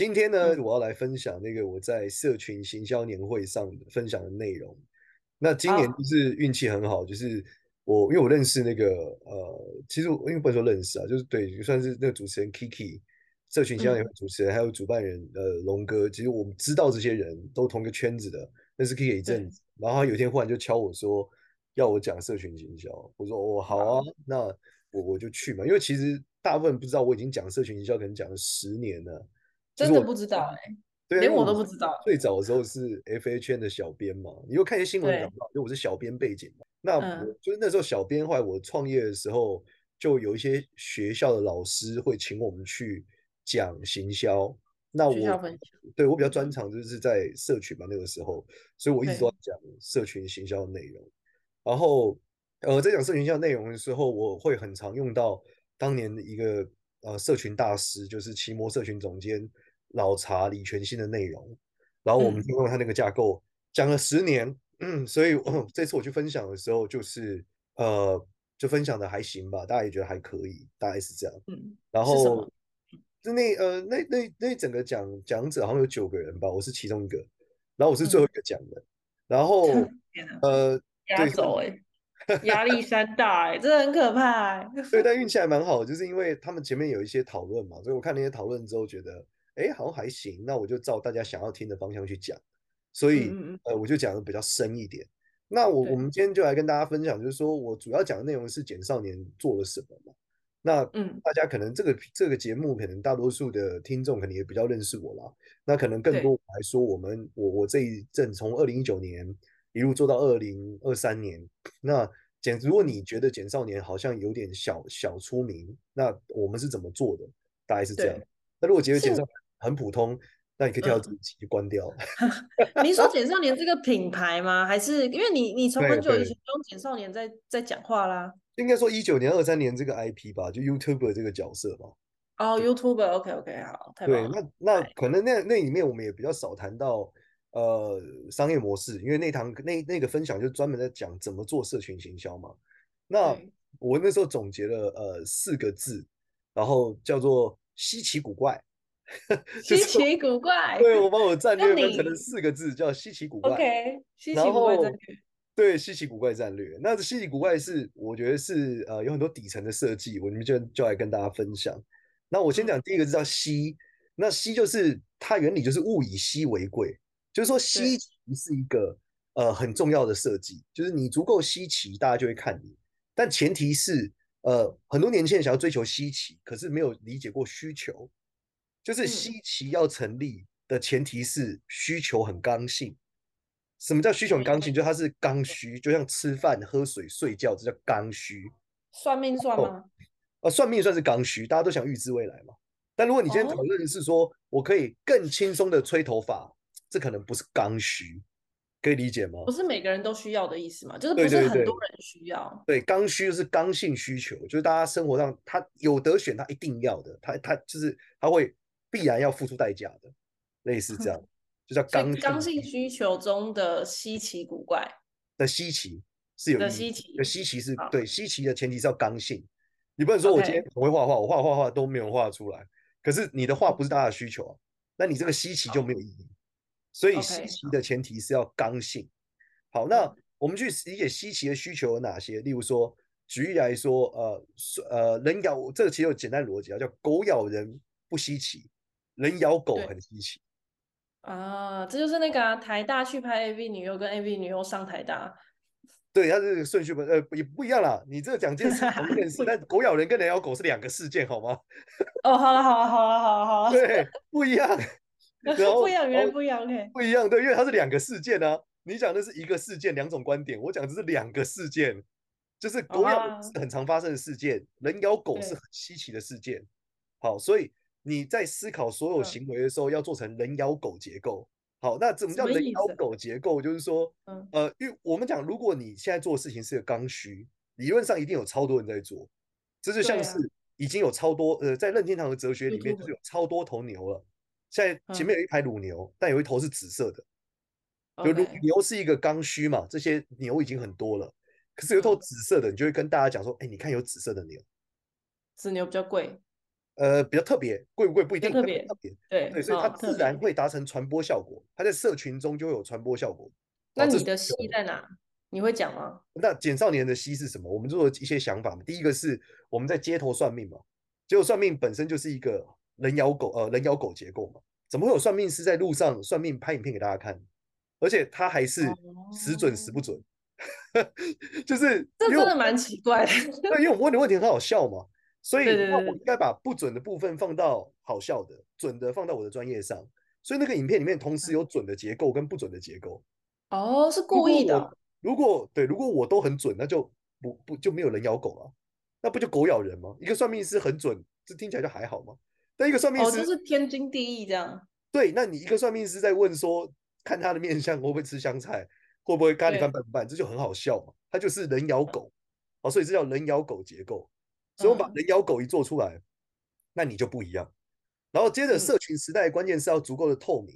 今天呢，我要来分享那个我在社群行销年会上分享的内容。那今年就是运气很好，就是我因为我认识那个呃，其实我因为不能说认识啊，就是对，就算是那个主持人 Kiki，社群行销年会主持人，还有主办人呃龙哥，其实我们知道这些人都同一个圈子的，认识 Kiki 一阵子，然后他有一天忽然就敲我说要我讲社群行销，我说哦好啊，那我我就去嘛，因为其实大部分人不知道我已经讲社群行销，可能讲了十年了。真的不知道哎、欸，对，连我都不知道。最早的时候是 FA 的小编嘛，你又看一些新闻讲到，因为我是小编背景嘛。那我、嗯、就是那时候小编，后来我创业的时候，就有一些学校的老师会请我们去讲行销。那我对我比较专长就是在社群嘛，那个时候，所以我一直都在讲社群行销的内容。然后呃，在讲社群行销内容的时候，我会很常用到当年的一个呃社群大师，就是奇摩社群总监。老查李全新的内容，然后我们就用他那个架构讲了十年，嗯，所以、哦、这次我去分享的时候，就是呃，就分享的还行吧，大家也觉得还可以，大概是这样。嗯，然后就那呃那那那整个讲讲者好像有九个人吧，我是其中一个，然后我是最后一个讲的，嗯、然后 呃压轴哎，压力山大哎，真的很可怕哎。对，但 运气还蛮好，就是因为他们前面有一些讨论嘛，所以我看那些讨论之后觉得。哎，好像还行，那我就照大家想要听的方向去讲，所以嗯嗯呃，我就讲的比较深一点。那我我们今天就来跟大家分享，就是说我主要讲的内容是简少年做了什么嘛。那嗯，大家可能这个这个节目，可能大多数的听众可能也比较认识我啦。那可能更多来说，我们我我这一阵从二零一九年一路做到二零二三年。那简，如果你觉得简少年好像有点小小出名，那我们是怎么做的？大概是这样。那如果觉得简少年很普通，那你可以跳到自己关掉。您、嗯、说简少年这个品牌吗？还是因为你你从很久以前用简少年在在讲话啦？应该说一九年、二三年这个 IP 吧，就 YouTuber 这个角色吧。哦、oh,，YouTuber，OK OK，好，太棒了。对，那那可能那那里面我们也比较少谈到呃商业模式，因为那堂那那个分享就专门在讲怎么做社群行销嘛。那我那时候总结了呃四个字，然后叫做稀奇古怪。稀奇古怪，对，我把我战略分成了四个字，叫稀奇古怪。OK，稀奇古怪战略。对，稀奇古怪战略。那这稀奇古怪是，我觉得是呃有很多底层的设计，我们就就来跟大家分享。那我先讲第一个字叫稀，那稀就是它原理就是物以稀为贵，就是说稀奇是一个呃很重要的设计，就是你足够稀奇，大家就会看你。但前提是呃很多年轻人想要追求稀奇，可是没有理解过需求。就是稀奇要成立的前提是需求很刚性。什么叫需求很刚性？就它是刚需，就像吃饭、喝水、睡觉，这叫刚需。算命算吗？哦，呃，算命算是刚需，大家都想预知未来嘛。但如果你今天讨论的是说我可以更轻松的吹头发，这可能不是刚需，可以理解吗？不是每个人都需要的意思嘛？就是不是很多人需要。对，刚需就是刚性需求，就是大家生活上他有得选，他一定要的，他他就是他会。必然要付出代价的，类似这样，就叫刚刚性需求中的稀奇古怪的稀奇是有的稀奇的稀奇是好对稀奇的前提是要刚性，你不能说我今天很会画画.我画画画都没有画出来，可是你的画不是大家的需求，那你这个稀奇就没有意义。所以稀奇的前提是要刚性。好，那我们去理解稀奇的需求有哪些？例如说，举例来说，呃呃，人咬这个其实有简单逻辑啊，叫狗咬人不稀奇。人咬狗很稀奇啊，这就是那个、啊、台大去拍 AV 女优跟 AV 女优上台大，对，它这个顺序不呃也不一样啦。你这个讲件事同一件事，但狗咬人跟人咬狗是两个事件，好吗？哦，好了好了好了好了好了，对，不一样，然后不一样，原来不一样，OK，不一样，对，因为它是两个事件啊。你讲的是一个事件，两种观点，我讲的是两个事件，就是狗咬是很常发生的事件，人咬狗是很稀奇的事件。好，所以。你在思考所有行为的时候，要做成人咬狗结构，好，那怎么叫人妖狗结构？就是说，嗯，呃，因为我们讲，如果你现在做的事情是个刚需，理论上一定有超多人在做，这就像是已经有超多，呃，在任天堂的哲学里面，就是有超多头牛了。现在前面有一排乳牛，但有一头是紫色的，就乳牛是一个刚需嘛，这些牛已经很多了，可是有一头紫色的，你就会跟大家讲说，哎，你看有紫色的牛，紫牛比较贵。呃，比较特别，贵不贵不一定特别，特别，对对，所以它自然会达成传播效果，它在社群中就会有传播效果。那你的戏在哪？你会讲吗？那简少年的戏是什么？我们做了一些想法嘛。第一个是我们在街头算命嘛，结果算命本身就是一个人咬狗，呃，人咬狗结构嘛，怎么会有算命师在路上算命拍影片给大家看？而且他还是时准时不准，哦、就是这真的蛮奇怪的。对，因为我们问的问题很好笑嘛。所以，那我应该把不准的部分放到好笑的，准的放到我的专业上。所以那个影片里面同时有准的结构跟不准的结构。哦，是故意的。如果对，如果我都很准，那就不不就没有人咬狗了，那不就狗咬人吗？一个算命师很准，这听起来就还好吗？但一个算命师，哦，就是天经地义这样。对，那你一个算命师在问说，看他的面相会不会吃香菜，会不会咖喱饭拌不拌，这就很好笑嘛。他就是人咬狗，哦，所以这叫人咬狗结构。所以我把人妖狗一做出来，那你就不一样。然后接着，社群时代关键是要足够的透明，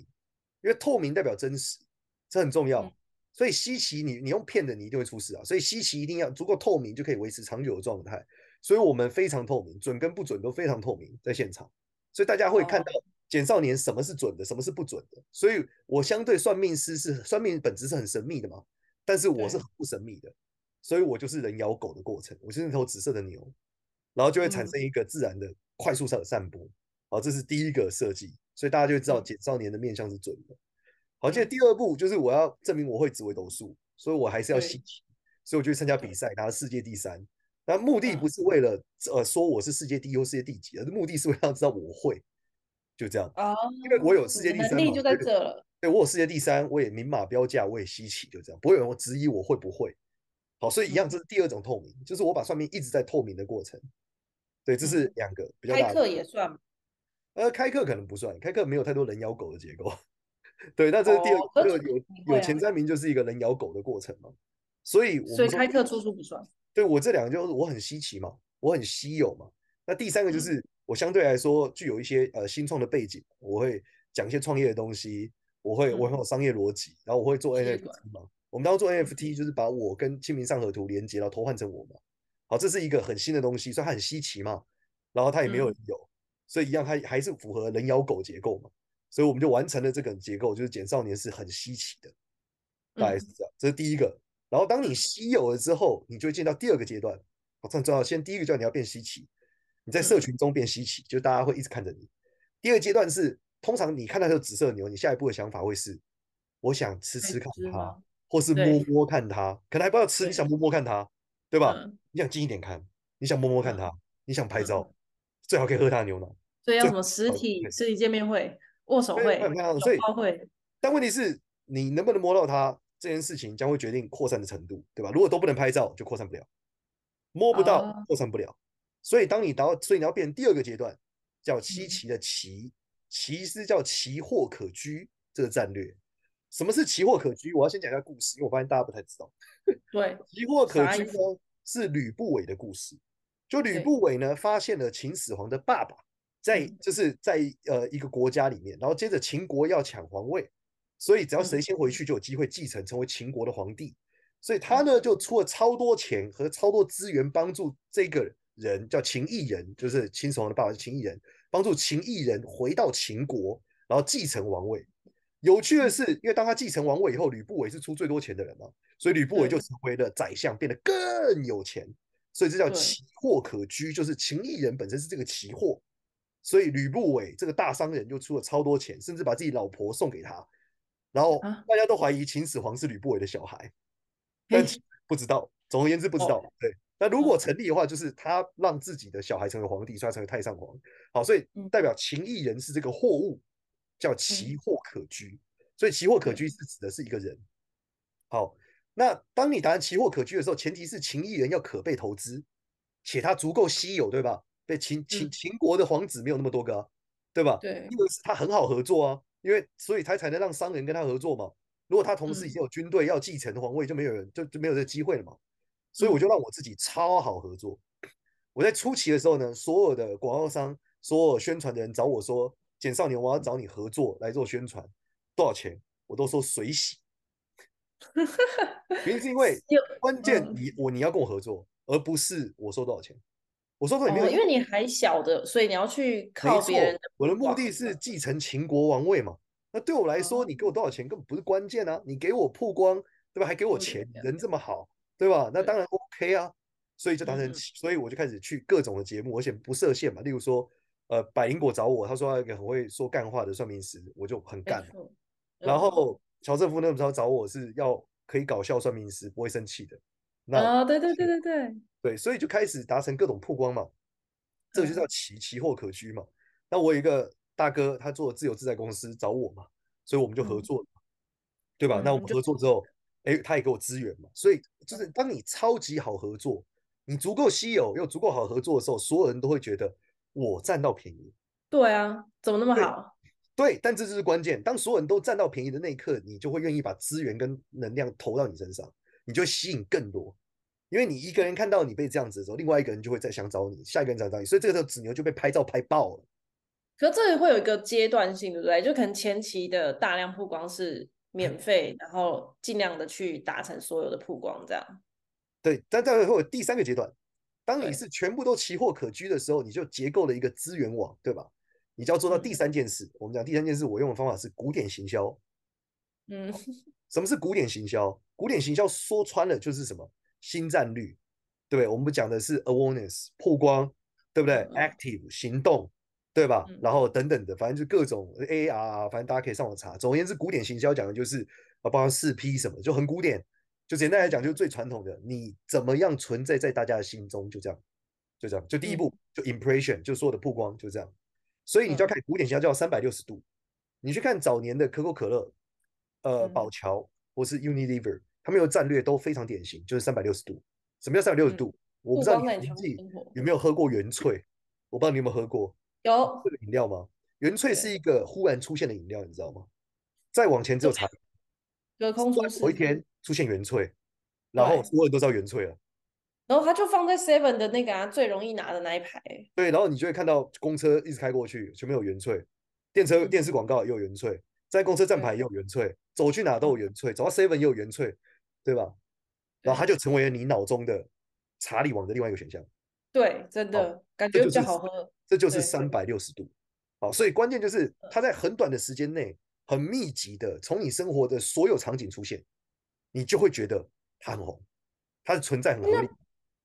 因为透明代表真实，这很重要。所以稀奇，你你用骗的，你一定会出事啊。所以稀奇一定要足够透明，就可以维持长久的状态。所以我们非常透明，准跟不准都非常透明，在现场，所以大家会看到简少年什么是准的，什么是不准的。所以我相对算命师是算命本质是很神秘的嘛，但是我是很不神秘的，所以我就是人咬狗的过程，我是那头紫色的牛。然后就会产生一个自然的快速上的散播，好，这是第一个设计，所以大家就会知道简少年的面相是准的。好，接着第二步就是我要证明我会紫微斗数，所以我还是要稀奇，所以我就去参加比赛，拿世界第三。那目的不是为了呃说我是世界第一或世界第几，而是目的是为了知道我会，就这样。哦，因为我有世界第三嘛，能力就在这了。对，我有世界第三，我也明码标价，我也稀奇，就这样，不会有人质疑我会不会。好，所以一样，这是第二种透明，就是我把算命一直在透明的过程。对，这是两个比较大的。开课也算吗？呃，开课可能不算，开课没有太多人咬狗的结构。对，那这是第二个，哦、有有前三名就是一个人咬狗的过程嘛。所以，所以开课出书不算。对，我这两个就是我很稀奇嘛，我很稀有嘛。那第三个就是、嗯、我相对来说具有一些呃新创的背景，我会讲一些创业的东西，我会、嗯、我很有商业逻辑，然后我会做 NFT 嘛。我们当时做 NFT 就是把我跟清明上河图连接，然后投换成我嘛。好，这是一个很新的东西，所以它很稀奇嘛，然后它也没有人有，所以一样，它还是符合人妖狗结构嘛，所以我们就完成了这个结构，就是简少年是很稀奇的，大概是这样，这是第一个。然后当你稀有了之后，你就会进到第二个阶段，好，这很重要。先第一个叫你要变稀奇，你在社群中变稀奇，就大家会一直看着你。第二阶段是，通常你看到这紫色牛，你下一步的想法会是，我想吃吃看它，或是摸摸看它，可能还不要吃，你想摸摸看它。对吧？嗯、你想近一点看，你想摸摸看它，嗯、你想拍照，嗯、最好可以喝它的牛奶。所以要什么实体实体见面会、握手会、拥抱会。但问题是，你能不能摸到它这件事情，将会决定扩散的程度，对吧？如果都不能拍照，就扩散不了。摸不到，扩散不了。哦、所以当你到，所以你要变第二个阶段，叫稀奇的奇，奇是叫奇货可居这个战略。什么是奇货可居？我要先讲一下故事，因为我发现大家不太知道。对，奇货可居呢是吕不韦的故事。就吕不韦呢发现了秦始皇的爸爸在就是在呃一个国家里面，然后接着秦国要抢皇位，所以只要谁先回去就有机会继承成为秦国的皇帝。所以他呢就出了超多钱和超多资源帮助这个人叫秦异人，就是秦始皇的爸爸是秦异人，帮助秦异人回到秦国，然后继承王位。有趣的是，因为当他继承王位以后，吕不韦是出最多钱的人嘛，所以吕不韦就成为了宰相，变得更有钱。所以这叫奇货可居，就是秦异人本身是这个奇货，所以吕不韦这个大商人就出了超多钱，甚至把自己老婆送给他。然后大家都怀疑秦始皇是吕不韦的小孩，但不知道。总而言之，不知道。对，那如果成立的话，就是他让自己的小孩成为皇帝，所以他成为太上皇。好，所以代表秦异人是这个货物。叫奇货可居，所以奇货可居是指的是一个人。好，那当你答奇货可居的时候，前提是秦异人要可被投资，且他足够稀有，对吧？对秦秦秦国的皇子没有那么多个，对吧？对，因为是他很好合作啊，因为所以他才能让商人跟他合作嘛。如果他同时已经有军队要继承皇位，就没有人就就没有这个机会了嘛。所以我就让我自己超好合作。我在初期的时候呢，所有的广告商、所有宣传的人找我说：“简少年，我要找你合作来做宣传，多少钱？”我都说水洗。原因是因为 关键你我你要跟我合作，而不是我收多少钱。我说说你没有，因为你还小的，所以你要去靠别人。我的目的是继承秦国王位嘛。那对我来说，你给我多少钱根本不是关键啊！你给我曝光，对吧？还给我钱，人这么好，对吧？那当然 OK 啊。所以就达成，所以我就开始去各种的节目，而且不设限嘛。例如说，呃，百灵果找我，他说要一个很会说干话的算命师，我就很干。然后乔政夫那时候找我是要可以搞笑算命师，不会生气的。那啊，对对对对对对，所以就开始达成各种曝光嘛。这个就叫奇奇货可居嘛。那我有一个。大哥，他做自由自在公司找我嘛，所以我们就合作对吧？嗯、那我们合作之后，哎，他也给我资源嘛，所以就是当你超级好合作，你足够稀有又足够好合作的时候，所有人都会觉得我占到便宜。对啊，怎么那么好？对，对，但这就是关键。当所有人都占到便宜的那一刻，你就会愿意把资源跟能量投到你身上，你就吸引更多。因为你一个人看到你被这样子的时候，另外一个人就会再想找你，下一个人想找你，所以这个时候子牛就被拍照拍爆了。可这里会有一个阶段性，对不对？就可能前期的大量曝光是免费，然后尽量的去达成所有的曝光，这样。对，但再会有第三个阶段，当你是全部都奇货可居的时候，你就结构了一个资源网，对吧？你就要做到第三件事。嗯、我们讲第三件事，我用的方法是古典行销。嗯，什么是古典行销？古典行销说穿了就是什么？新战略，对不对？我们不讲的是 awareness 曝光，对不对？嗯、active 行动。对吧？然后等等的，反正就各种 AR 啊，反正大家可以上网查。总而言之，古典行销讲的就是啊，包括四 P 什么，就很古典。就简单来讲，就是最传统的，你怎么样存在在大家的心中，就这样，就这样。就第一步，就 impression，就所有的曝光，就这样。所以你就要看古典行销叫三百六十度。你去看早年的可口可乐、呃宝乔或是 Unilever，他们有战略都非常典型，就是三百六十度。什么叫三百六十度？我不知道你自己有没有喝过原萃，我不知道你有没有喝过。有这个饮料吗？原萃是一个忽然出现的饮料，你知道吗？再往前只有茶，隔空出世。有一天出现原萃，然后所有人都知道原萃了。然后他就放在 Seven 的那个啊最容易拿的那一排。对，然后你就会看到公车一直开过去，全部有原萃，电车电视广告也有原萃，在公车站牌也有原萃，走去哪都有原萃，走到 Seven 也有原萃，对吧？然后它就成为了你脑中的查理王的另外一个选项。对，真的感觉比较好喝。这就是三百六十度，好，所以关键就是它在很短的时间内，很密集的从你生活的所有场景出现，你就会觉得它很红，它的存在很合理。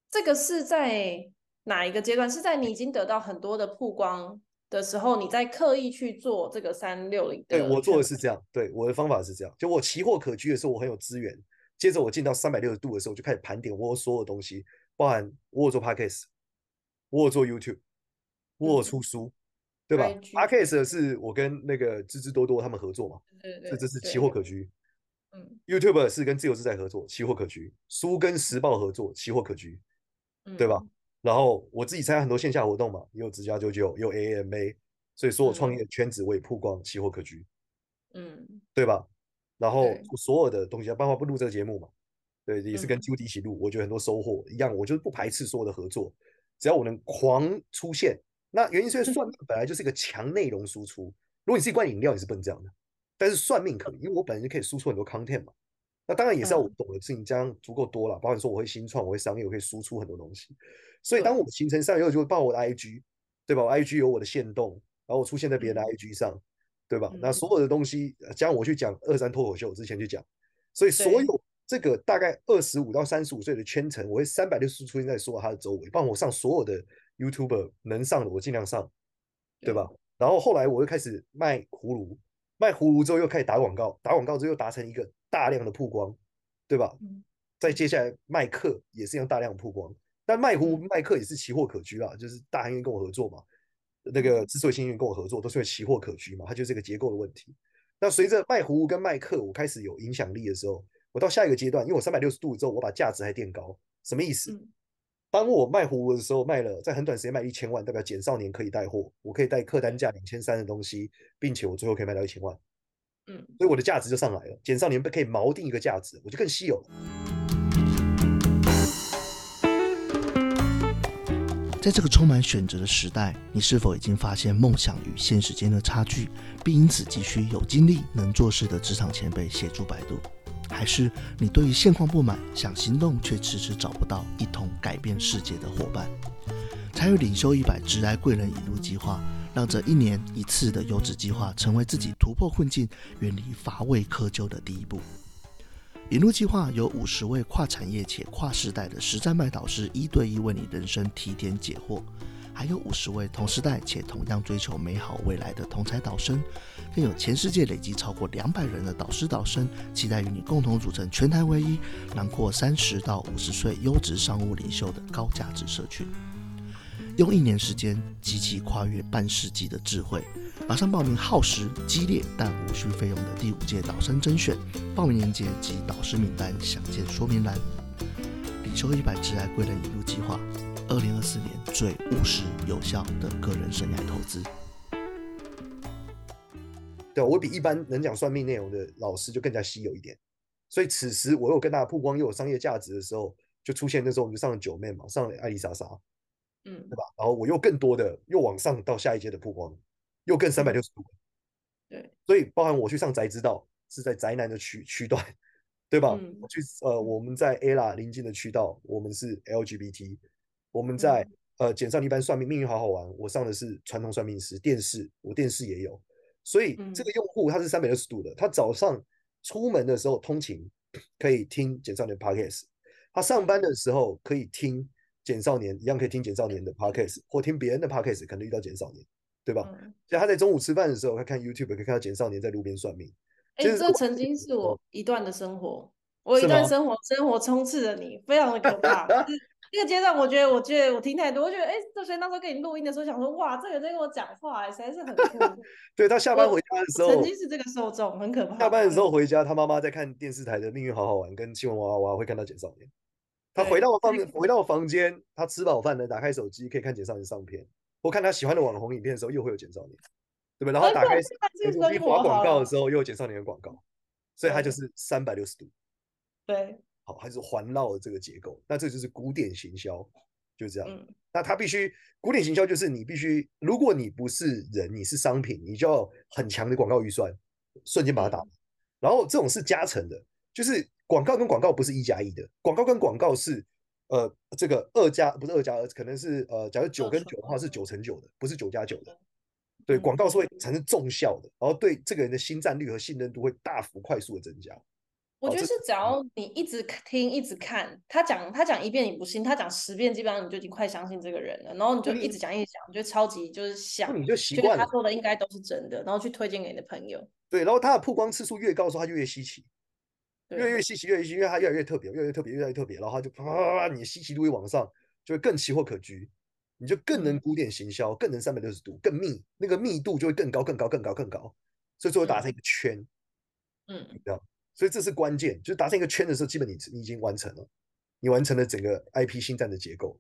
这个是在哪一个阶段？是在你已经得到很多的曝光的时候，你在刻意去做这个三六零？对，我做的是这样，对，我的方法是这样。就我奇货可居的时候，我很有资源。接着我进到三百六十度的时候，我就开始盘点我所有东西，包含我有做 Podcast，我有做 YouTube。我有出书，对吧？Podcast 是我跟那个芝芝多多他们合作嘛，对对，这这是奇货可居。嗯，YouTube 是跟自由自在合作，期货可居。书跟时报合作，期货可居，对吧？然后我自己参加很多线下活动嘛，也有直家九九，也有 AMA，所以说我创业的圈子我也曝光，期货可居，嗯，对吧？然后所有的东西，包括不录这个节目嘛，对，也是跟 Judy 一起录，我觉得很多收获一样，我就是不排斥所有的合作，只要我能狂出现。那原因是因为算 命本来就是一个强内容输出。如果你是一罐饮料，你是不能这样的。但是算命可以，因为我本来就可以输出很多 content 嘛。那当然也是要我懂的事情这样足够多了。包括说我会新创，我会商业，我可以输出很多东西。所以当我形成上以后，就会报我的 IG，对吧？我 IG 有我的线动，然后我出现在别人的 IG 上，对吧？那所有的东西，加上我去讲二三脱口秀之前去讲，所以所有这个大概二十五到三十五岁的圈层，我会三百六十度出现在所有他的周围，帮我上所有的。YouTuber 能上的我尽量上，对吧？然后后来我又开始卖葫芦，卖葫芦之后又开始打广告，打广告之后又达成一个大量的曝光，对吧？再接下来卖课也是一样大量曝光，但卖葫芦卖课也是奇货可居啦，就是大行业跟我合作嘛，那个之所以幸运跟我合作，都是因为奇货可居嘛，它就是这个结构的问题。那随着卖葫芦跟卖课，我开始有影响力的时候，我到下一个阶段，因为我三百六十度之后，我把价值还垫高，什么意思？嗯当我卖葫芦的时候，卖了在很短时间卖一千万，代表简少年可以带货，我可以带客单价两千三的东西，并且我最后可以卖到一千万，嗯，所以我的价值就上来了。简少年可以锚定一个价值，我就更稀有了。在这个充满选择的时代，你是否已经发现梦想与现实间的差距，并因此急需有精力、能做事的职场前辈协助摆渡？还是你对于现况不满，想行动却迟迟找不到一同改变世界的伙伴？参与领袖一百职涯贵人引路计划。让这一年一次的优质计划成为自己突破困境、远离乏味窠臼的第一步。引路计划有五十位跨产业且跨时代的实战派导师，一对一为你人生提点解惑；还有五十位同时代且同样追求美好未来的同才导生，更有全世界累计超过两百人的导师导生，期待与你共同组成全台唯一囊括三十到五十岁优质商务领袖的高价值社群。用一年时间集齐跨越半世纪的智慧，马上报名耗时激烈但无需费用的第五届导生甄选，报名链接及导师名单详见说明栏。领袖一百职涯贵人引入计划，二零二四年最务实有效的个人生涯投资。对，我比一般能讲算命内容的老师就更加稀有一点，所以此时我有跟大家曝光又有商业价值的时候，就出现那时候我们就上了九妹嘛，上了艾丽莎莎。嗯，对吧？然后我又更多的又往上到下一阶的曝光，又更三百六十度。对，所以包含我去上宅之道是在宅男的区区段，对吧？嗯、我去呃我们在 Ella 临近的渠道，我们是 LGBT。我们在、嗯、呃简上一般算命，命运好好玩。我上的是传统算命师电视，我电视也有。所以这个用户他是三百六十度的，他早上出门的时候通勤可以听简少年 Podcast，他上班的时候可以听。简少年一样可以听简少年的 podcast，或听别人的 podcast，可能遇到简少年，对吧？嗯、所以他在中午吃饭的时候，他看 YouTube 可以看到简少年在路边算命。哎、欸，这曾经是我一段的生活，我一段生活，生活充斥着你，非常的可怕。这个阶段，我觉得，我觉得我听太多，我觉得，哎、欸，所以那时候跟你录音的时候，想说，哇，这个人在跟我讲话，哎，实在是很酷。对，他下班回家的时候，曾经是这个受众，很可怕。下班的时候回家，他妈妈在看电视台的《命运好好玩》跟《新闻娃娃娃》，会看到简少年。他回到房回到房间，他吃饱饭了，打开手机可以看简少年上片，或看他喜欢的网红影片的时候，又会有简少年，对不对？然后打开手机滑广告的时候，又有简少年的广告，所以他就是三百六十度。对，好，还是环绕的这个结构。那这就是古典行销，就是这样。那他必须古典行销就是你必须，如果你不是人，你是商品，你就要很强的广告预算，瞬间把它打。然后这种是加成的，就是。广告跟广告不是一加一的，广告跟广告是，呃，这个二加不是二加二，可能是呃，假如九跟九的话是九乘九的，不是九加九的。对，广告是会产生重效的，然后对这个人的心占率和信任度会大幅快速的增加。我觉得是只要你一直听一直看他讲，他讲一遍你不信，他讲十遍基本上你就已经快相信这个人了，然后你就一直讲一直讲，你就超级就是想，你就习惯了，他说的应该都是真的，然后去推荐给你的朋友。对，然后他的曝光次数越高的时候，他就越稀奇。越来越稀奇，越稀奇，因为他越来越特别，越来越特别，越来越特别，然后他就啪啪啪啪，你的稀奇度会往上，就会更奇货可居，你就更能古典行销，更能三百六十度，更密，那个密度就会更高，更高，更高，更高，所以最后打成一个圈，嗯，这样，所以这是关键，就是达成一个圈的时候，基本你你已经完成了，你完成了整个 IP 新站的结构，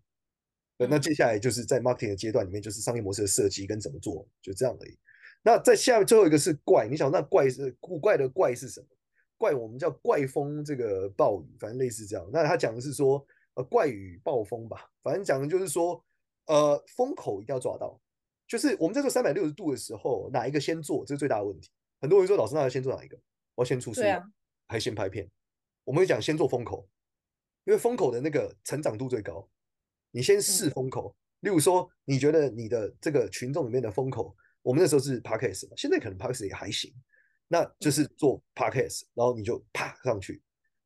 对，那接下来就是在 marketing 的阶段里面，就是商业模式的设计跟怎么做，就这样而已。那在下面最后一个是怪，你想那怪是古怪的怪是什么？怪我们叫怪风这个暴雨，反正类似这样。那他讲的是说，呃，怪雨暴风吧，反正讲的就是说，呃，风口一定要抓到。就是我们在做三百六十度的时候，哪一个先做，这是最大的问题。很多人说，老师，那要先做哪一个？我要先出书，对啊，还先拍片？我们会讲先做风口，因为风口的那个成长度最高。你先试风口，嗯、例如说，你觉得你的这个群众里面的风口，我们那时候是 Podcast 嘛，现在可能 Podcast 也还行。那就是做 podcast，然后你就啪上去，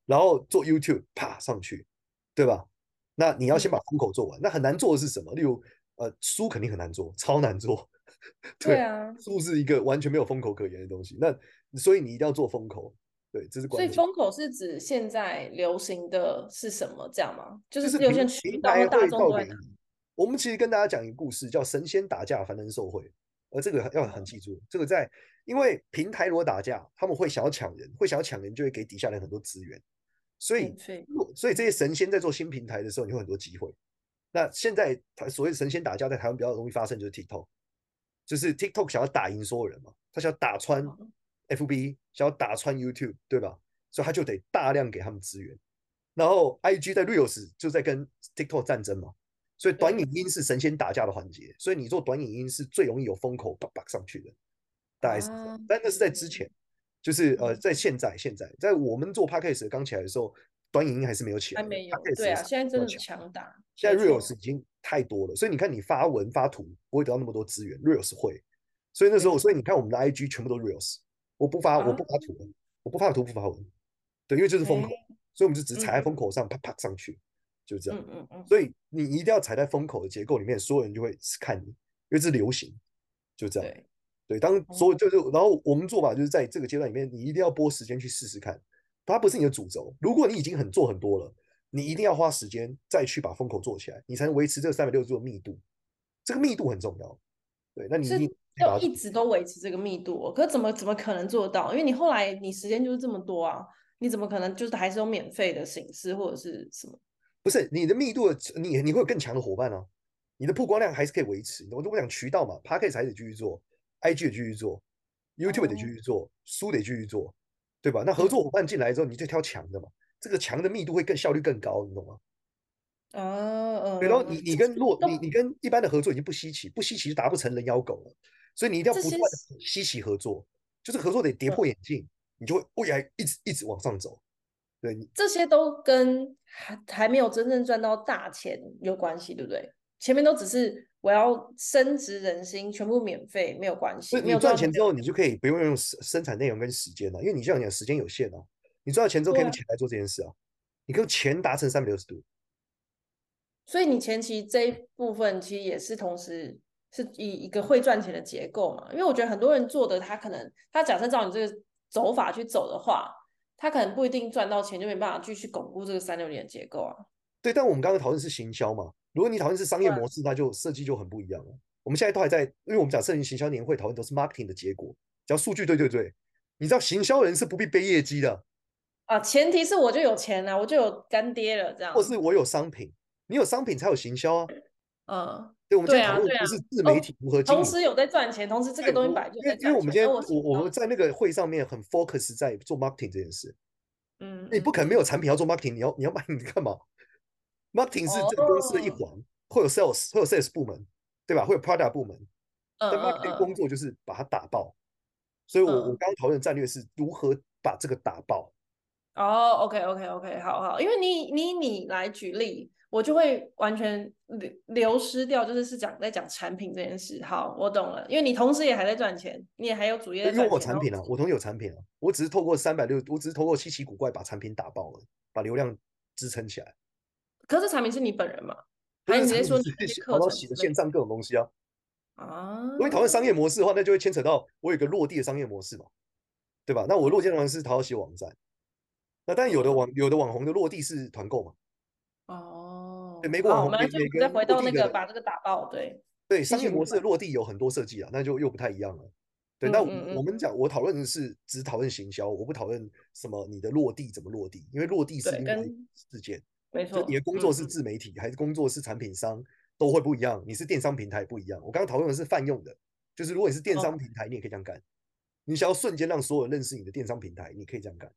然后做 YouTube 啪上去，对吧？那你要先把风口做完。那很难做的是什么？例如，呃，书肯定很难做，超难做。对，对啊，书是一个完全没有风口可言的东西。那所以你一定要做风口。对，这是关键。所以风口是指现在流行的是什么？这样吗？就是流行渠道大众对。我们其实跟大家讲一个故事，叫神仙打架，凡人受惠。而这个要很记住，这个在。因为平台如果打架，他们会想要抢人，会想要抢人，就会给底下人很多资源。所以，所以这些神仙在做新平台的时候，你会很多机会。那现在他所谓神仙打架，在台湾比较容易发生，就是 TikTok，就是 TikTok 想要打赢所有人嘛，他想要打穿 FB，想要打穿 YouTube，对吧？所以他就得大量给他们资源。然后 IG 在 Reels 就在跟 TikTok 战争嘛，所以短影音是神仙打架的环节，所以你做短影音是最容易有风口叭叭上去的，大概是这样。但那是在之前，就是呃，在现在现在在我们做 Podcast 刚起来的时候，短影音还是没有起来，还没有。对啊，现在真的是强大。现在 Reels 已经太多了，所以你看你发文发图不会得到那么多资源，Reels 会。所以那时候，所以你看我们的 IG 全部都 Reels，我不发我不发图，我不发图不发文，对，因为就是风口。所以我们就只踩在风口上，啪啪上去，就这样。嗯嗯嗯。所以你一定要踩在风口的结构里面，所有人就会看你，因为这是流行，就这样。对。当所有就是，然后我们做法就是在这个阶段里面，你一定要拨时间去试试看，它不是你的主轴。如果你已经很做很多了，你一定要花时间再去把风口做起来，你才能维持这个三百六十度的密度。这个密度很重要。对，那你要一直都维持这个密度，可是怎么怎么可能做到？因为你后来你时间就是这么多啊。你怎么可能就是还是有免费的形式或者是什么？不是你的密度，你你会有更强的伙伴啊，你的曝光量还是可以维持。我都不讲渠道嘛 p a c k a g e 还得继续做，IG 也继续做，YouTube 得继续做，书得继续做，对吧？那合作伙伴进来之后，你就挑强的嘛，这个强的密度会更效率更高，你懂吗？哦，然后你你跟弱你你跟一般的合作已经不稀奇，不稀奇就达不成人妖狗了，所以你一定要不断的稀奇合作，就是合作得跌破眼镜。你就会未来一直一直往上走，对，这些都跟还还没有真正赚到大钱有关系，对不对？前面都只是我要升值人心，全部免费没有关系。你赚钱之后，你就可以不用用生产内容跟时间了，因为你这样讲时间有限啊。你赚到钱之后，可以用钱来做这件事啊。啊你可以用钱达成三百六十度。所以你前期这一部分其实也是同时是以一个会赚钱的结构嘛？因为我觉得很多人做的，他可能他假设照你这个。走法去走的话，他可能不一定赚到钱，就没办法继续巩固这个三六零的结构啊。对，但我们刚刚讨论是行销嘛，如果你讨论是商业模式，那就设计就很不一样了。我们现在都还在，因为我们讲设计行销年会讨论都是 marketing 的结果，只要数据对对对。你知道行销人是不必背业绩的啊，前提是我就有钱啊，我就有干爹了，这样。或是我有商品，你有商品才有行销啊。嗯。对，我们今天讨论不是自媒体如何经营，同时有在赚钱，同时这个东西摆。因为因为我们今天我我们在那个会上面很 focus 在做 marketing 这件事。嗯，你不可能没有产品要做 marketing，你要你要卖你干嘛？marketing 是这个公司的一环，会有 sales 会有 sales 部门，对吧？会有 product 部门。但 marketing 工作就是把它打爆。所以我我刚刚讨论的战略是如何把这个打爆。哦，OK OK OK，好好，因为你你你来举例。我就会完全流流失掉，就是是讲在讲产品这件事。好，我懂了，因为你同时也还在赚钱，你也还有主业。因为我产品啊，我同时有产品啊，我只是透过三百六，我只是透过稀奇古怪把产品打爆了，把流量支撑起来。可是产品是你本人嘛？还是直接说你好好洗的线上各种东西啊？啊，如果你讨论商业模式的话，那就会牵扯到我有一个落地的商业模式嘛，对吧？那我落地的方式是讨好洗网站，那但有的网有的网红的落地是团购嘛？哦。美国网红，我们就再回到那个把这个打爆，对对，商业模式的落地有很多设计啊，那就又不太一样了。对，那我们讲，我讨论的是只讨论行销，我不讨论什么你的落地怎么落地，因为落地是另外一个事件。没错，你的工作是自媒体还是工作是产品商都会不一样，你是电商平台不一样。我刚刚讨论的是泛用的，就是如果你是电商平台，你也可以这样干。你想要瞬间让所有人认识你的电商平台，你可以这样干。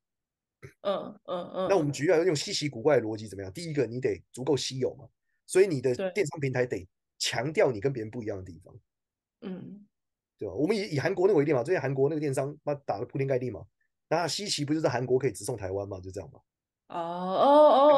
嗯嗯嗯，那我们举例用稀奇古怪的逻辑怎么样？第一个，你得足够稀有嘛，所以你的电商平台得强调你跟别人不一样的地方。嗯，对吧？我们以以韩国那个为例嘛，最近韩国那个电商那打得铺天盖地嘛，那稀奇不就是韩国可以直送台湾嘛？就这样嘛。哦哦哦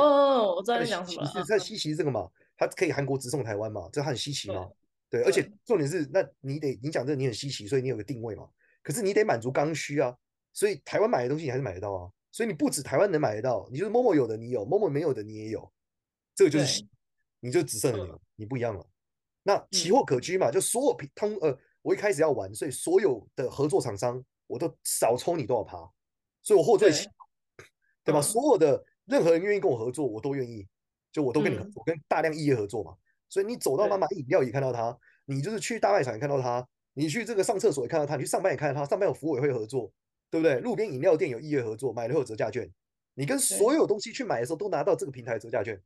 哦，我知道你讲什么。是在稀奇这个嘛，它可以韩国直送台湾嘛，这很稀奇嘛。对，而且重点是，那你得你讲这个你很稀奇，所以你有个定位嘛。可是你得满足刚需啊，所以台湾买的东西你还是买得到啊。所以你不止台湾能买得到，你就是 Momo 有的你有，Momo 没有的你也有，这个就是你就只剩了你，你不一样了。那奇货可居嘛，就所有平通呃，我一开始要玩，所以所有的合作厂商我都少抽你多少趴，所以我货最小，对吧？所有的任何人愿意跟我合作，我都愿意，就我都跟你合作，跟大量异业合作嘛。所以你走到妈妈饮料也看到他，你就是去大卖场也看到他，你去这个上厕所也看到他，你去上班也看到他，上班有服委会合作。对不对？路边饮料店有异业合作，买了会有折价券。你跟所有东西去买的时候，都拿到这个平台折价券。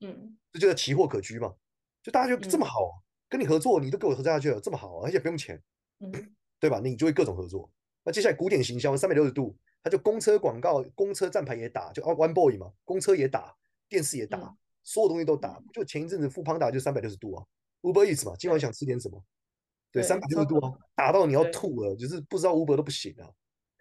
嗯，这就叫奇货可居嘛。就大家觉得这么好，跟你合作，你都给我折价券，这么好，而且不用钱，对吧？你就会各种合作。那接下来古典行销三百六十度，他就公车广告、公车站牌也打，就 One Boy 嘛，公车也打，电视也打，嗯、所有东西都打。就前一阵子富胖打就三百六十度啊，Uber Eats 嘛，今晚想吃点什么？对，三百六十度啊，打到你要吐了，就是不知道 Uber 都不行啊。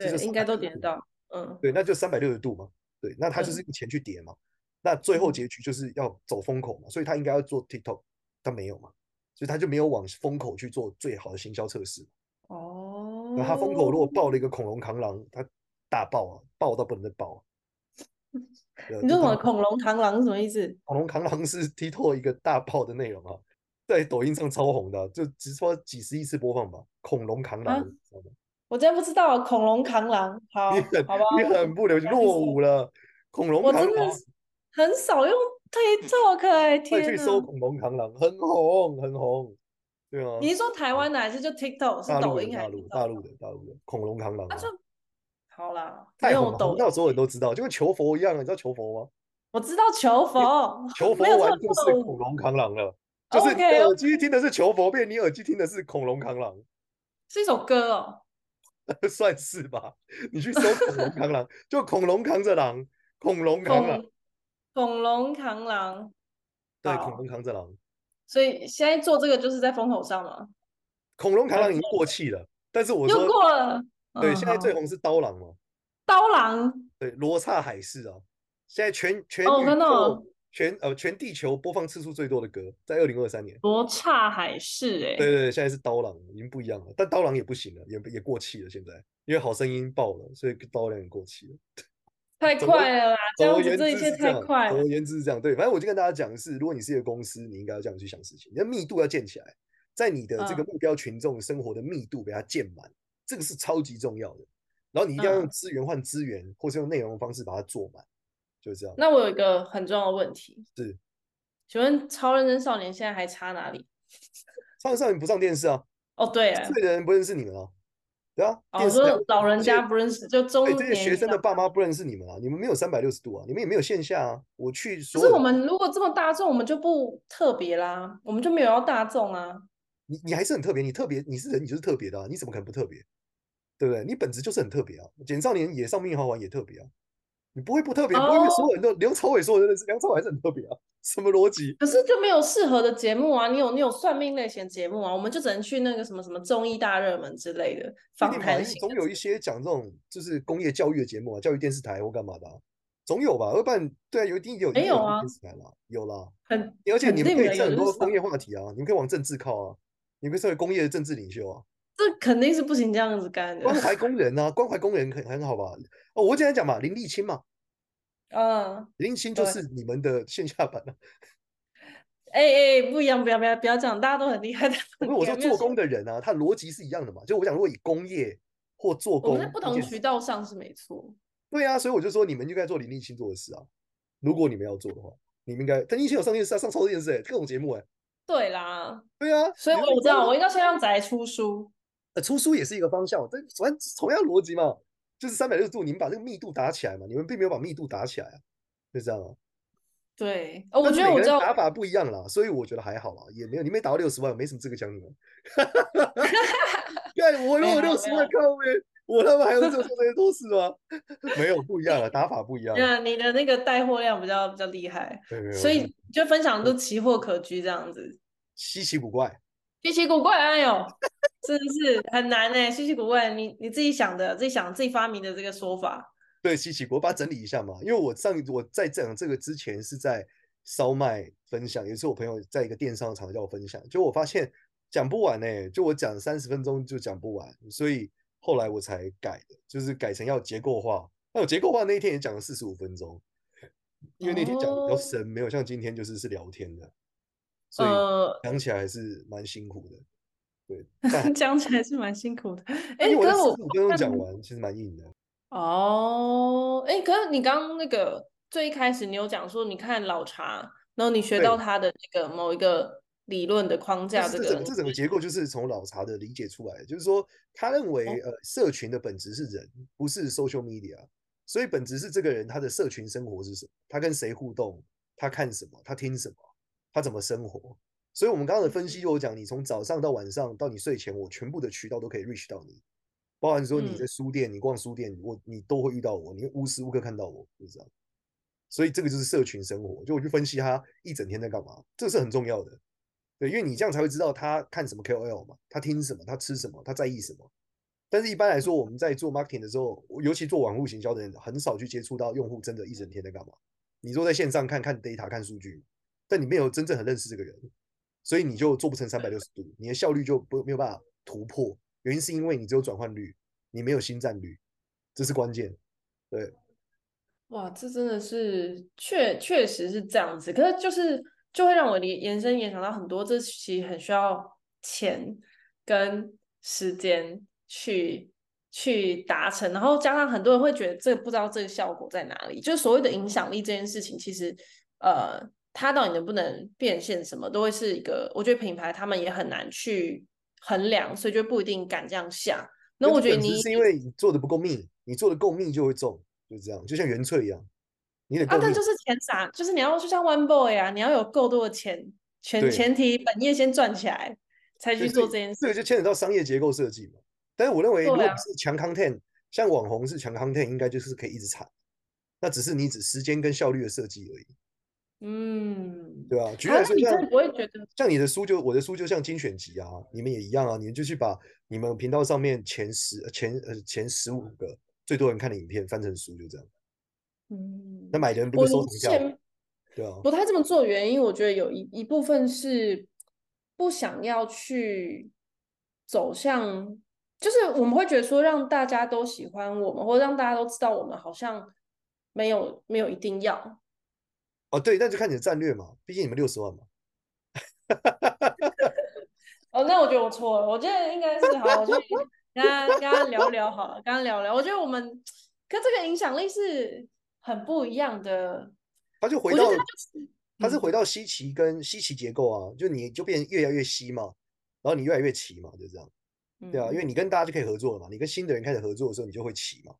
对，应该都点得到。嗯，对，那就三百六十度嘛。对，那他就是用钱去叠嘛。嗯、那最后结局就是要走风口嘛，所以他应该要做 TikTok，他没有嘛，所以他就没有往风口去做最好的行销测试。哦。那他风口如果爆了一个恐龙扛狼，他大爆啊，爆到不能再爆、啊。你说什么恐龙扛狼是什么意思？恐龙扛狼是 TikTok 一个大爆的内容啊，在抖音上超红的，就只说几十亿次播放吧。恐龙扛狼。啊我真不知道恐龙扛狼，好，你很好吧，你很不流行，落伍了。恐龙扛狼，我真的很少用 TikTok，哎，天哪！快去搜恐龙扛狼，很红，很红，对啊。你是说台湾的还是就 TikTok？是抖音还是大陆的？大陆的恐龙扛狼。那就好啦，太红了，那所有人都知道，就跟求佛一样，你知道求佛吗？我知道求佛，求佛完就是恐龙扛狼了，就是你耳机听的是求佛变，你耳机听的是恐龙扛狼，是一首歌哦。算是吧，你去搜恐龙 扛狼，就恐龙扛着狼，恐龙扛狼，恐龙扛狼，对，恐龙扛着狼。所以现在做这个就是在风口上嘛。恐龙扛狼已经过气了，但是我说又过了。对，现在最红是刀郎嘛。刀郎。对，罗刹海市啊，现在全全宇宙。全呃全地球播放次数最多的歌，在二零二三年。罗刹海市哎、欸，对对对，现在是刀郎，已经不一样了。但刀郎也不行了，也也过气了。现在因为好声音爆了，所以刀郎也过气了。太快了啦！这样子这一切太快了。总而言之是这样，对，反正我就跟大家讲的是，如果你是一个公司，你应该要这样去想事情，你的密度要建起来，在你的这个目标群众生活的密度给它建满，嗯、这个是超级重要的。然后你一定要用资源换资源，嗯、或是用内容的方式把它做满。就这样。那我有一个很重要的问题，是，请问《超认真少年》现在还差哪里？《超认真少年》不上电视啊？哦，对，对的人不认识你们啊？对啊，哦，说老人家不认识，就中年这些学生的爸妈不认识你们啊？你们没有三百六十度啊？你们也没有线下啊？我去说，可是我们如果这么大众，我们就不特别啦，我们就没有要大众啊。你你还是很特别，你特别，你是人，你就是特别的啊，你怎么可能不特别？对不对？你本质就是很特别啊！《简少年》也上命运好玩也特别啊。你不会不特别，不会所有人都梁朝伟说的认识，梁朝伟还是很特别啊？什么逻辑？可是就没有适合的节目啊！你有你有算命类型节目啊？我们就只能去那个什么什么综艺大热门之类的访谈型。总有一些讲这种就是工业教育的节目啊，教育电视台或干嘛的，啊，总有吧？要不然对啊，有一定有。没有啊？电视台啦，有啦。很而且你们可以讲很多工业话题啊，你们可以往政治靠啊，你们可以成为工业的政治领袖啊。这肯定是不行这样子干的。关怀工人啊，关怀工人很很好吧？哦，我简单讲嘛，林立青嘛。嗯，林立青就是你们的线下版了。哎哎，不一样，不要不要不要这样，大家都很厉害的。因为我说做工的人啊，他逻辑是一样的嘛。就我讲，如果以工业或做工，在不同渠道上是没错。对啊，所以我就说你们就该做林立青做的事啊。如果你们要做的话，你们应该。但林立青有上电视啊，上超多电视哎，各种节目哎。对啦。对啊，所以我知道，我应该先让宅出书。呃，出书也是一个方向，这反正同样逻辑嘛。就是三百六十度，你们把这个密度打起来嘛？你们并没有把密度打起来啊，就这样啊。对，哦，我觉得我知道打法不一样啦，所以我觉得还好啦，也没有你没打到六十万，没什么资格讲你们。对，我如果六十万靠边，我他妈还要做这些多事吗？没有，不一样了，打法不一样。对，你的那个带货量比较比较厉害，所以就分享都奇货可居这样子，稀奇古怪。稀奇古怪，哎呦，真的是很难哎！稀奇古怪，你你自己想的，自己想自己发明的这个说法。对，稀奇古怪，我把它整理一下嘛。因为我上我在讲这个之前是在烧麦分享，也是我朋友在一个电商场叫我分享，就我发现讲不完哎，就我讲三十分钟就讲不完，所以后来我才改的，就是改成要结构化。那我结构化那一天也讲了四十五分钟，因为那天讲的比较深，没有像今天就是是聊天的。所以讲起来还是蛮辛苦的，对，讲起来是蛮辛苦的。哎，可是我五分钟讲完，其实蛮硬的。哦，哎，可是你刚刚那个最一开始你有讲说，你看老茶，然后你学到他的那个某一个理论的框架，这个这这整个结构就是从老茶的理解出来的，就是说他认为呃，社群的本质是人，不是 social media，所以本质是这个人他的社群生活是什么，他跟谁互动，他看什么，他听什么。他怎么生活？所以，我们刚刚的分析，有讲，你从早上到晚上到你睡前，我全部的渠道都可以 reach 到你。包含说你在书店，嗯、你逛书店，我你都会遇到我，你会无时无刻看到我，就是这样。所以这个就是社群生活，就我去分析他一整天在干嘛，这是很重要的。对，因为你这样才会知道他看什么 KOL 嘛，他听什么，他吃什么，他在意什么。但是一般来说，我们在做 marketing 的时候，尤其做网络行销的人，很少去接触到用户真的一整天在干嘛。你说在线上看看 data 看数据，但你没有真正很认识这个人，所以你就做不成三百六十度，你的效率就不没有办法突破。原因是因为你只有转换率，你没有新战率，这是关键。对，哇，这真的是确确实是这样子，可是就是。就会让我延延伸延长到很多，这其实很需要钱跟时间去去达成，然后加上很多人会觉得这个不知道这个效果在哪里，就是所谓的影响力这件事情，其实呃，它到底能不能变现什么，都会是一个，我觉得品牌他们也很难去衡量，所以就不一定敢这样下。那我觉得你是因为你做的不够密，你做的够密就会中，就这样，就像原萃一样。啊，但就是钱撒，就是你要就像 One Boy 啊，你要有够多的钱，前前提本业先赚起来，才去做这件事。这个就牵扯到商业结构设计嘛。但是我认为，如果是强 content，、啊、像网红是强 content，应该就是可以一直产。那只是你只时间跟效率的设计而已。嗯，对吧、啊？举例来说，像不会觉得像你的书就我的书就像精选集啊，你们也一样啊，你们就去把你们频道上面前十前呃前十五个最多人看的影片翻成书，就这样。嗯，那买的人不会收藏价，对啊，不太这么做原因，我觉得有一一部分是不想要去走向，就是我们会觉得说让大家都喜欢我们，或者让大家都知道我们，好像没有没有一定要。哦，对，那就看你的战略嘛，毕竟你们六十万嘛。哦，那我觉得我错了，我觉得应该是好，我去跟他跟他聊聊好了，跟他聊聊。我觉得我们跟这个影响力是。很不一样的，他就回到，他是回到稀奇跟稀奇结构啊，就你就变越来越稀嘛，然后你越来越奇嘛，就这样，对啊，因为你跟大家就可以合作了嘛，你跟新的人开始合作的时候，你就会奇嘛，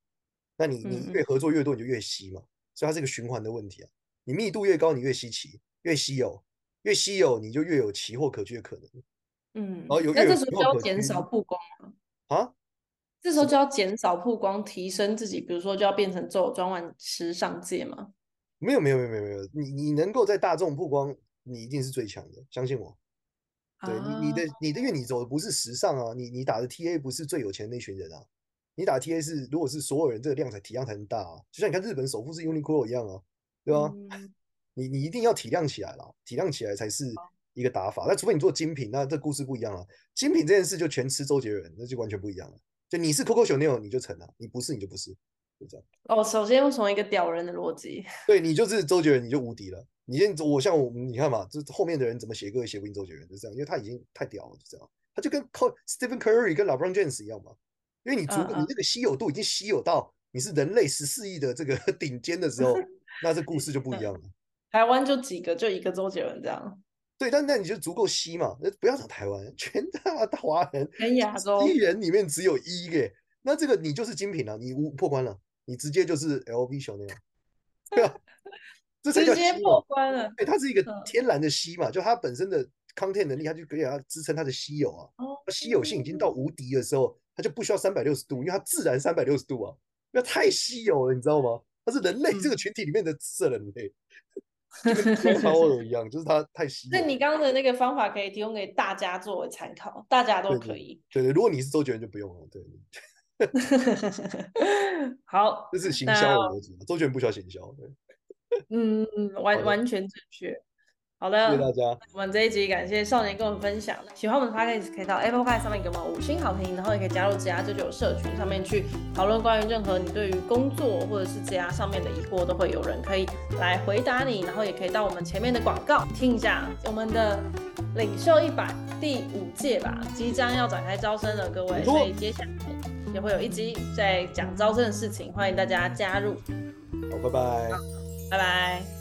那你你越合作越多，你就越稀嘛，所以它是一个循环的问题啊，你密度越高，你越稀奇，越稀有，越稀有，你就越有奇货可居的可能，嗯，然后有那这时候就要减少曝光了啊。这时候就要减少曝光，提升自己，比如说就要变成走专玩时尚界吗？没有没有没有没有没有，你你能够在大众曝光，你一定是最强的，相信我。对、啊、你你的你的，因为你走的不是时尚啊，你你打的 TA 不是最有钱的那群人啊，你打 TA 是如果是所有人，这个量才体量才能大啊，就像你看日本首富是 Uniqlo 一样啊，对吧？嗯、你你一定要体谅起来了，体谅起来才是一个打法。那除非你做精品，那这故事不一样了。精品这件事就全吃周杰伦，那就完全不一样了。就你是 Coco Chanel 你就成了，你不是你就不是，就这样。哦，首先从一个屌人的逻辑，对你就是周杰伦，你就无敌了。你先我像我，你看嘛，这后面的人怎么写歌也写不赢周杰伦，就这样，因为他已经太屌了，就这样。他就跟 Stephen Curry 跟 LeBron James 一样嘛，因为你足够，你这个稀有度已经稀有到你是人类十四亿的这个 顶尖的时候，那这故事就不一样了。台湾就几个，就一个周杰伦这样。对，但那你就足够稀嘛？那不要讲台湾，全他妈大华人，全亚洲一人里面只有一个，那这个你就是精品了，你无破关了，你直接就是 LV 小那样，对吧？这直接破关了。对，它是一个天然的稀嘛，就它本身的 content 能力，它就可以让它支撑它的稀有啊。哦。稀有性已经到无敌的时候，它就不需要三百六十度，因为它自然三百六十度啊，那太稀有了，你知道吗？它是人类这个群体里面的色人类。就跟猫耳一样，就是它太稀。那你刚刚的那个方法可以提供给大家作为参考，大家都可以。对对，如果你是周杰伦就不用了。对，好，这是行销的逻辑，周杰伦不需要行销。对，嗯嗯，完完全正确。好的，谢谢大家。我们这一集感谢少年跟我们分享。喜欢我们的 Podcast 可以到 Apple Podcast 上面给我们五星好评，然后也可以加入职涯九九社群上面去讨论关于任何你对于工作或者是职涯上面的疑惑，都会有人可以来回答你。然后也可以到我们前面的广告听一下我们的领袖一百第五届吧，即将要展开招生了，各位，所以接下来也会有一集在讲招生的事情，欢迎大家加入。好，拜拜，拜拜。